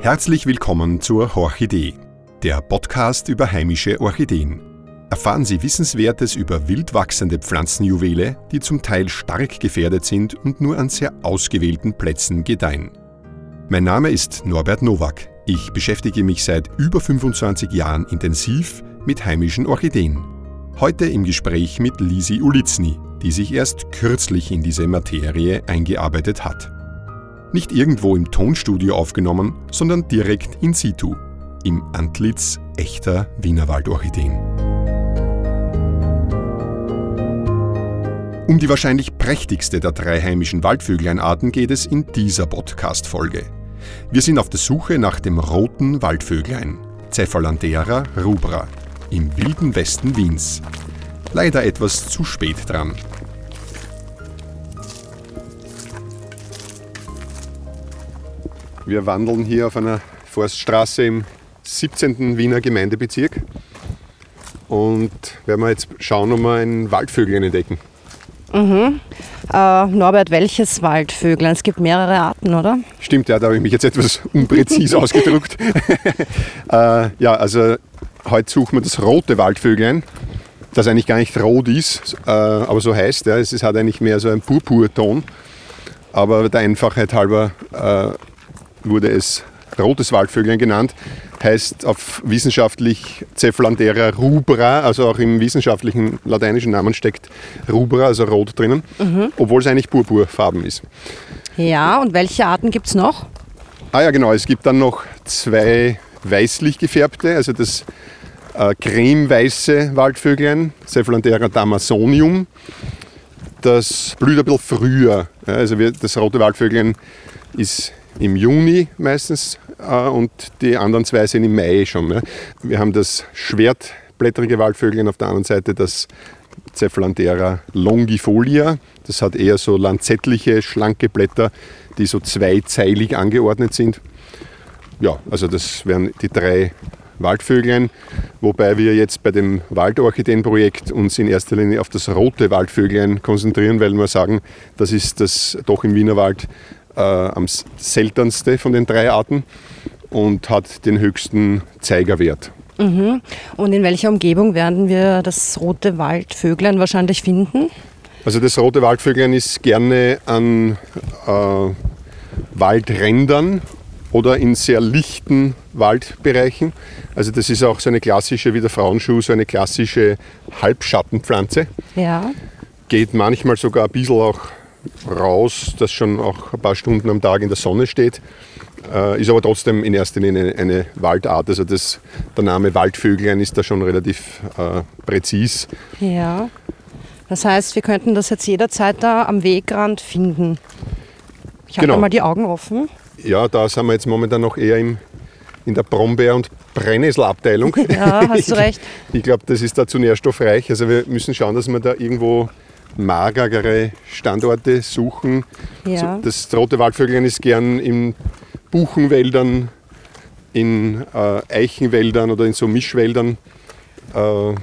Herzlich willkommen zur Horchidee, der Podcast über heimische Orchideen. Erfahren Sie Wissenswertes über wild wachsende Pflanzenjuwele, die zum Teil stark gefährdet sind und nur an sehr ausgewählten Plätzen gedeihen. Mein Name ist Norbert Nowak. Ich beschäftige mich seit über 25 Jahren intensiv mit heimischen Orchideen. Heute im Gespräch mit Lisi Ulitzny, die sich erst kürzlich in diese Materie eingearbeitet hat. Nicht irgendwo im Tonstudio aufgenommen, sondern direkt in situ, im Antlitz echter Wienerwaldorchideen. Um die wahrscheinlich prächtigste der drei heimischen Waldvögleinarten geht es in dieser Podcast-Folge. Wir sind auf der Suche nach dem roten Waldvöglein, Cephalanthera rubra, im wilden Westen Wiens. Leider etwas zu spät dran. Wir wandeln hier auf einer Forststraße im 17. Wiener Gemeindebezirk und werden wir jetzt schauen, ob wir ein Waldvögel entdecken. Mhm. Äh, Norbert, welches Waldvögel? Es gibt mehrere Arten, oder? Stimmt, ja, da habe ich mich jetzt etwas unpräzis ausgedrückt. äh, ja, also heute suchen wir das rote Waldvöglein, das eigentlich gar nicht rot ist, äh, aber so heißt. Ja. Es hat eigentlich mehr so einen Purpurton, aber der Einfachheit halber äh, wurde es rotes Waldvöglein genannt, heißt auf wissenschaftlich Cephalanthera rubra, also auch im wissenschaftlichen lateinischen Namen steckt rubra, also rot drinnen, mhm. obwohl es eigentlich purpurfarben ist. Ja, und welche Arten gibt es noch? Ah ja, genau, es gibt dann noch zwei weißlich gefärbte, also das äh, cremeweiße Waldvöglein, Cephalanthera damasonium. Das blüht ein bisschen früher. Ja, also wir, das rote Waldvöglein ist im Juni meistens äh, und die anderen zwei sind im Mai schon. Ja. Wir haben das schwertblättrige Waldvögeln auf der anderen Seite das Cephalanthera longifolia. Das hat eher so lanzettliche, schlanke Blätter, die so zweizeilig angeordnet sind. Ja, also das wären die drei Waldvöglein, wobei wir jetzt bei dem Waldorchideenprojekt uns in erster Linie auf das rote Waldvöglein konzentrieren, weil wir sagen, das ist das doch im Wienerwald äh, am seltenste von den drei Arten und hat den höchsten Zeigerwert. Mhm. Und in welcher Umgebung werden wir das rote Waldvöglein wahrscheinlich finden? Also das rote Waldvöglein ist gerne an äh, Waldrändern oder in sehr lichten Waldbereichen. Also das ist auch so eine klassische, wie der Frauenschuh, so eine klassische Halbschattenpflanze. Ja. Geht manchmal sogar ein bisschen auch raus, das schon auch ein paar Stunden am Tag in der Sonne steht. Äh, ist aber trotzdem in erster Linie eine, eine Waldart. Also das, der Name Waldvöglein ist da schon relativ äh, präzis. Ja. Das heißt, wir könnten das jetzt jederzeit da am Wegrand finden. Ich habe genau. mal die Augen offen. Ja, da sind wir jetzt momentan noch eher im, in der Brombeer- und Brennnesselabteilung. Ja, hast du recht. ich, ich glaube, das ist da zu nährstoffreich. Also wir müssen schauen, dass wir da irgendwo magerere Standorte suchen. Ja. Das rote Waldvögeln ist gern in Buchenwäldern, in äh, Eichenwäldern oder in so Mischwäldern äh,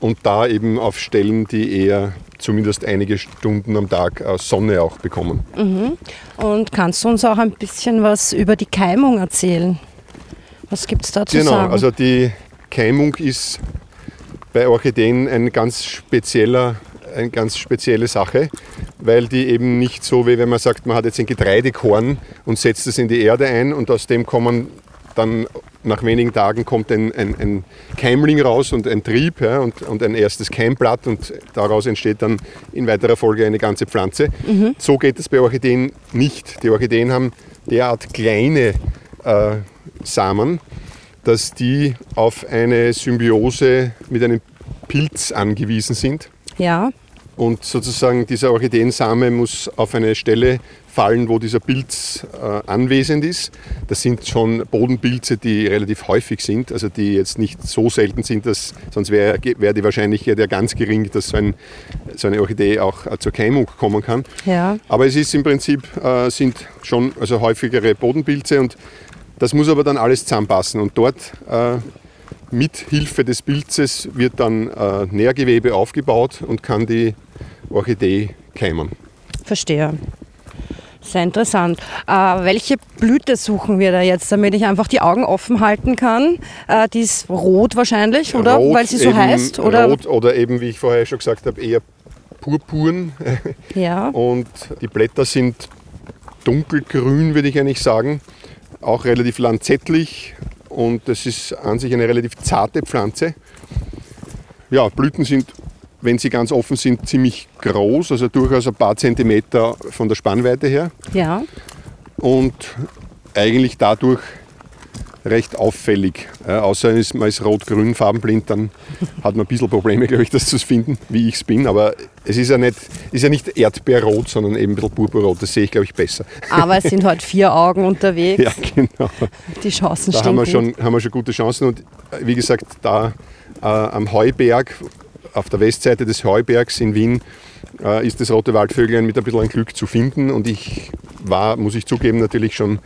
und da eben auf Stellen, die eher zumindest einige Stunden am Tag äh, Sonne auch bekommen. Mhm. Und kannst du uns auch ein bisschen was über die Keimung erzählen? Was gibt es da zu genau, sagen? Genau, also die Keimung ist bei Orchideen ein ganz spezieller eine ganz spezielle Sache, weil die eben nicht so, wie wenn man sagt, man hat jetzt ein Getreidekorn und setzt es in die Erde ein und aus dem kommen dann nach wenigen Tagen kommt ein, ein, ein Keimling raus und ein Trieb ja, und, und, ein erstes Keimblatt und daraus entsteht dann in weiterer Folge eine ganze Pflanze. Mhm. So geht es bei Orchideen nicht. Die Orchideen haben derart kleine äh, Samen, dass die auf eine Symbiose mit einem Pilz angewiesen sind. Ja. Und sozusagen dieser Orchideensame muss auf eine Stelle fallen, wo dieser Pilz äh, anwesend ist. Das sind schon Bodenpilze, die relativ häufig sind, also die jetzt nicht so selten sind, dass sonst wäre wär die Wahrscheinlichkeit ja ganz gering, dass so, ein, so, eine Orchidee auch äh, zur Keimung kommen kann. Ja. Aber es ist im Prinzip äh, sind schon also häufigere Bodenpilze und das muss aber dann alles zusammenpassen. Und dort mit Hilfe des Pilzes wird dann äh, Nährgewebe aufgebaut und kann die Orchidee keimen. Verstehe. Sehr interessant. Äh, welche Blüte suchen wir da jetzt, damit ich einfach die Augen offen halten kann? Äh, die ist rot wahrscheinlich, oder? Rot, Weil sie so eben heißt? Oder? Rot oder eben, wie ich vorher schon gesagt habe, eher purpurn. Ja. Und die Blätter sind dunkelgrün, würde ich eigentlich sagen. Auch relativ lanzettlich und das ist an sich eine relativ zarte Pflanze. Ja, Blüten sind, wenn sie ganz offen sind, ziemlich groß, also durchaus ein paar Zentimeter von der Spannweite her Ja. und eigentlich dadurch recht auffällig. Äh, außer ist, man ist rot-grün farbenblind, dann hat man ein bisschen Probleme, glaube ich, das zu finden, wie ich es bin. Aber es ist ja, nicht, ist ja nicht Erdbeerrot, sondern eben ein bisschen purpurrot. Das sehe ich, glaube ich, besser. Aber es sind heute vier Augen unterwegs. Ja, genau. Die Chancen Da stehen haben wir, gut. schon, haben wir schon gute Chancen. Und äh, wie gesagt, da äh, am Heuberg, auf der Westseite des Heubergs in Wien, äh, ist das rote Waldvöglein mit ein bisschen Glück zu finden. Und ich war, muss ich zugeben, natürlich schon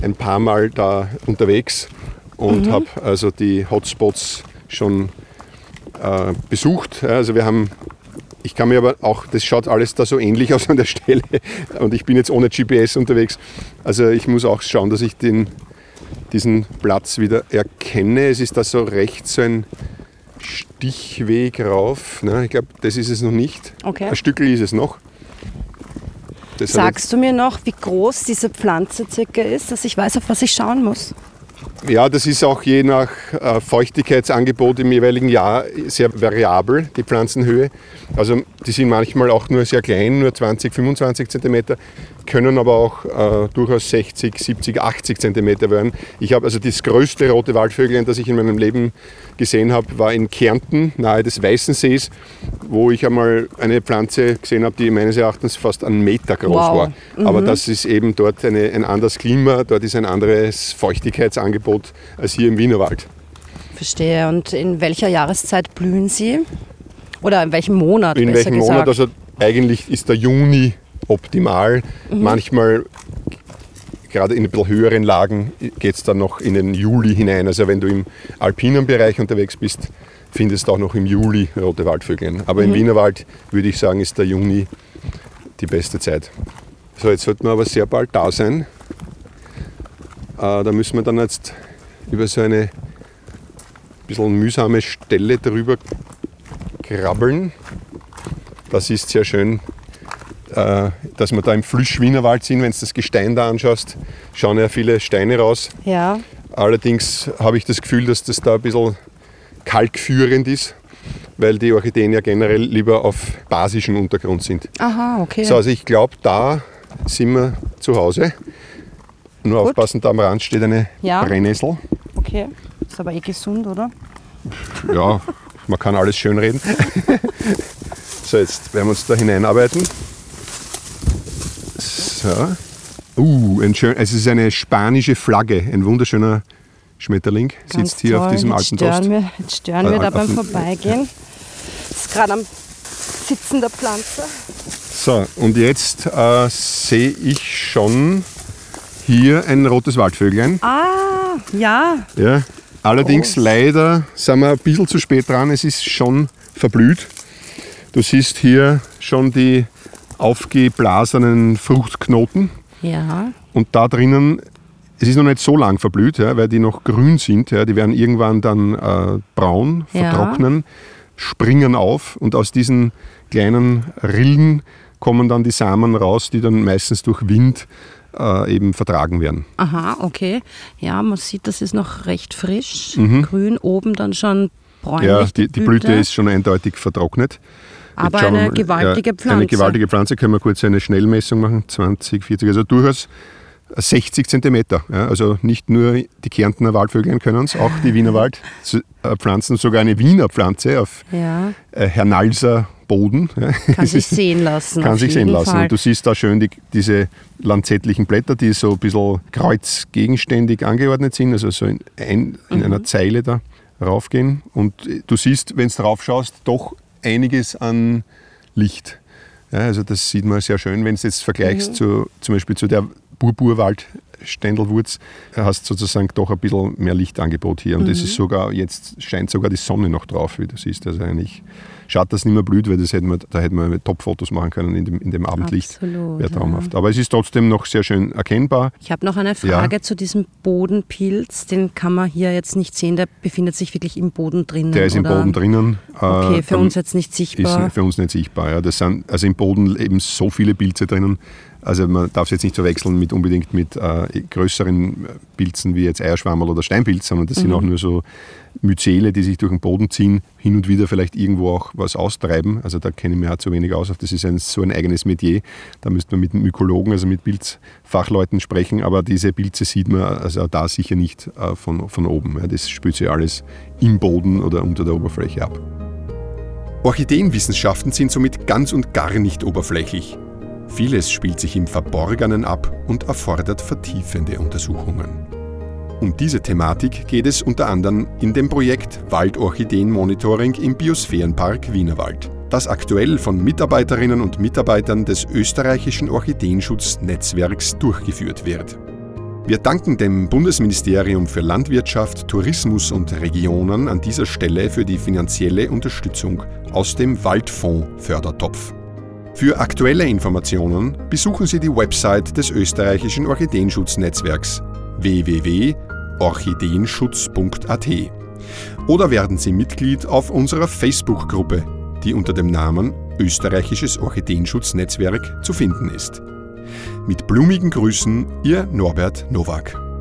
ein paar Mal da unterwegs und habe also die Hotspots schon äh, besucht. Also wir haben, ich kann mir aber auch, das schaut alles da so ähnlich aus an der Stelle und ich bin jetzt ohne GPS unterwegs. Also ich muss auch schauen, dass ich den, diesen Platz wieder erkenne. Es ist da so rechts so ein Stichweg rauf. Ne? Ich glaube, das ist es noch nicht. Okay. Ein Stückel ist es noch. Sagst du mir noch, wie groß diese Pflanze circa ist, dass ich weiß, auf was ich schauen muss? Ja, das ist auch je nach äh, Feuchtigkeitsangebot im jeweiligen Jahr sehr variabel, die Pflanzenhöhe. Also die sind manchmal auch nur sehr klein, nur 20, 25 Zentimeter, können aber auch äh, durchaus 60, 70, 80 Zentimeter werden. Ich habe also das größte rote Waldvögeln, das ich in meinem Leben gesehen habe, war in Kärnten, nahe des Weißensees, wo ich einmal eine Pflanze gesehen habe, die meines Erachtens fast einen Meter groß Wow. war. Aber das ist eben dort eine, ein anderes Klima, dort ist ein anderes Feuchtigkeitsangebot als hier im Wienerwald. Verstehe. Und in welcher Jahreszeit blühen sie? Oder in welchem Monat? In welchem gesagt? Monat? Also eigentlich ist der Juni optimal. Manchmal, gerade in ein bisschen höheren Lagen, geht es dann noch in den Juli hinein. Also wenn du im alpinen Bereich unterwegs bist, findest du auch noch im Juli rote Waldvögel. Aber im Wienerwald würde ich sagen, ist der Juni die beste Zeit. So, jetzt sollten wir aber sehr bald da sein. Äh, da müssen wir dann jetzt über so eine bisschen mühsame Stelle drüber krabbeln. Das ist sehr schön, äh, dass wir da im Flüsch-Wienerwald sind. Wenn du das Gestein da anschaust, schauen ja viele Steine raus. Ja. Allerdings habe ich das Gefühl, dass das da ein bisschen kalkführend ist, weil die Orchideen ja generell lieber auf basischem Untergrund sind. Aha, okay. So, also ich glaube, da sind wir zu Hause. Nur Gut. aufpassen, da am Rand steht eine Ja. Brennnessel. Okay. Ist aber eh gesund, oder? Ja, man kann alles schön reden. so, jetzt werden wir uns da hineinarbeiten. So. Uh, ein schön, es ist eine spanische Flagge, ein wunderschöner Schmetterling. Ganz Sitzt hier toll. auf diesem jetzt alten stören wir, Jetzt stören Äh, wir da auf beim Vorbeigehen. Ist gerade am Sitzen der Pflanze. So, und jetzt äh, sehe ich schon hier ein rotes Waldvöglein. Ah, ja. Ja. Allerdings Groß. leider sind wir ein bisschen zu spät dran. Es ist schon verblüht. Du siehst hier schon die aufgeblasenen Fruchtknoten. Ja. Und da drinnen, es ist noch nicht so lang verblüht, ja, weil die noch grün sind. Ja, die werden irgendwann dann äh, braun, Ja. vertrocknen, springen auf und aus diesen kleinen Rillen kommen dann die Samen raus, die dann meistens durch Wind äh, eben vertragen werden. Aha, okay. Ja, man sieht, das ist noch recht frisch. Mhm. Grün, oben dann schon bräunlich. Ja, die, die Blüte ist schon eindeutig vertrocknet. Aber schauen eine gewaltige Pflanze. Eine gewaltige Pflanze, können wir kurz eine Schnellmessung machen, 20, 40, also durchaus 60 Zentimeter. Ja, also nicht nur die Kärntner Waldvögel können es, auch die Wiener Waldpflanzen, sogar eine Wiener Pflanze auf Ja, äh, Hernalser Boden. Kann sich sehen lassen. Kann sich sehen lassen. Fall. Und du siehst da schön die, diese lanzettlichen Blätter, die so ein bisschen kreuzgegenständig angeordnet sind, also so in, ein, in Mhm. einer Zeile da raufgehen. Und äh, du siehst, wenn du drauf schaust, doch einiges an Licht. Ja, also das sieht man sehr schön, wenn du es jetzt vergleichst Mhm. zu, zum Beispiel zu der Ständelwurz, hast sozusagen doch ein bisschen mehr Lichtangebot hier. Und mhm. das ist sogar, jetzt scheint sogar die Sonne noch drauf, wie du siehst. Also eigentlich Schade, dass es nicht mehr blüht, weil das hätten wir, da hätten wir Top-Fotos machen können in dem, in dem Abendlicht. Absolut. Wäre traumhaft. Ja. Aber es ist trotzdem noch sehr schön erkennbar. Ich habe noch eine Frage ja. zu diesem Bodenpilz. Den kann man hier jetzt nicht sehen. Der befindet sich wirklich im Boden drinnen. Der ist oder? im Boden drinnen. Okay, äh, für uns jetzt nicht sichtbar. Ist für uns nicht sichtbar. Ja. Das sind also im Boden eben so viele Pilze drinnen. Also man darf es jetzt nicht verwechseln mit unbedingt mit äh, größeren Pilzen wie jetzt Eierschwammerl oder Steinpilz, sondern das mhm. sind auch nur so Myzele, die sich durch den Boden ziehen, hin und wieder vielleicht irgendwo auch was austreiben. Also da kenne ich mich auch zu wenig aus. Das ist ein, so ein eigenes Metier. Da müsste man mit Mykologen, also mit Pilzfachleuten sprechen. Aber diese Pilze sieht man also da sicher nicht äh, von, von oben. Ja, das spült sich alles im Boden oder unter der Oberfläche ab. Orchideenwissenschaften sind somit ganz und gar nicht oberflächlich. Vieles spielt sich im Verborgenen ab und erfordert vertiefende Untersuchungen. Um diese Thematik geht es unter anderem in dem Projekt Waldorchideen-Monitoring im Biosphärenpark Wienerwald, das aktuell von Mitarbeiterinnen und Mitarbeitern des österreichischen Orchideenschutznetzwerks durchgeführt wird. Wir danken dem Bundesministerium für Landwirtschaft, Tourismus und Regionen an dieser Stelle für die finanzielle Unterstützung aus dem Waldfonds Fördertopf. Für aktuelle Informationen besuchen Sie die Website des österreichischen Orchideenschutznetzwerks www.orchideenschutz.at oder werden Sie Mitglied auf unserer Facebook-Gruppe, die unter dem Namen Österreichisches Orchideenschutznetzwerk zu finden ist. Mit blumigen Grüßen, Ihr Norbert Nowak.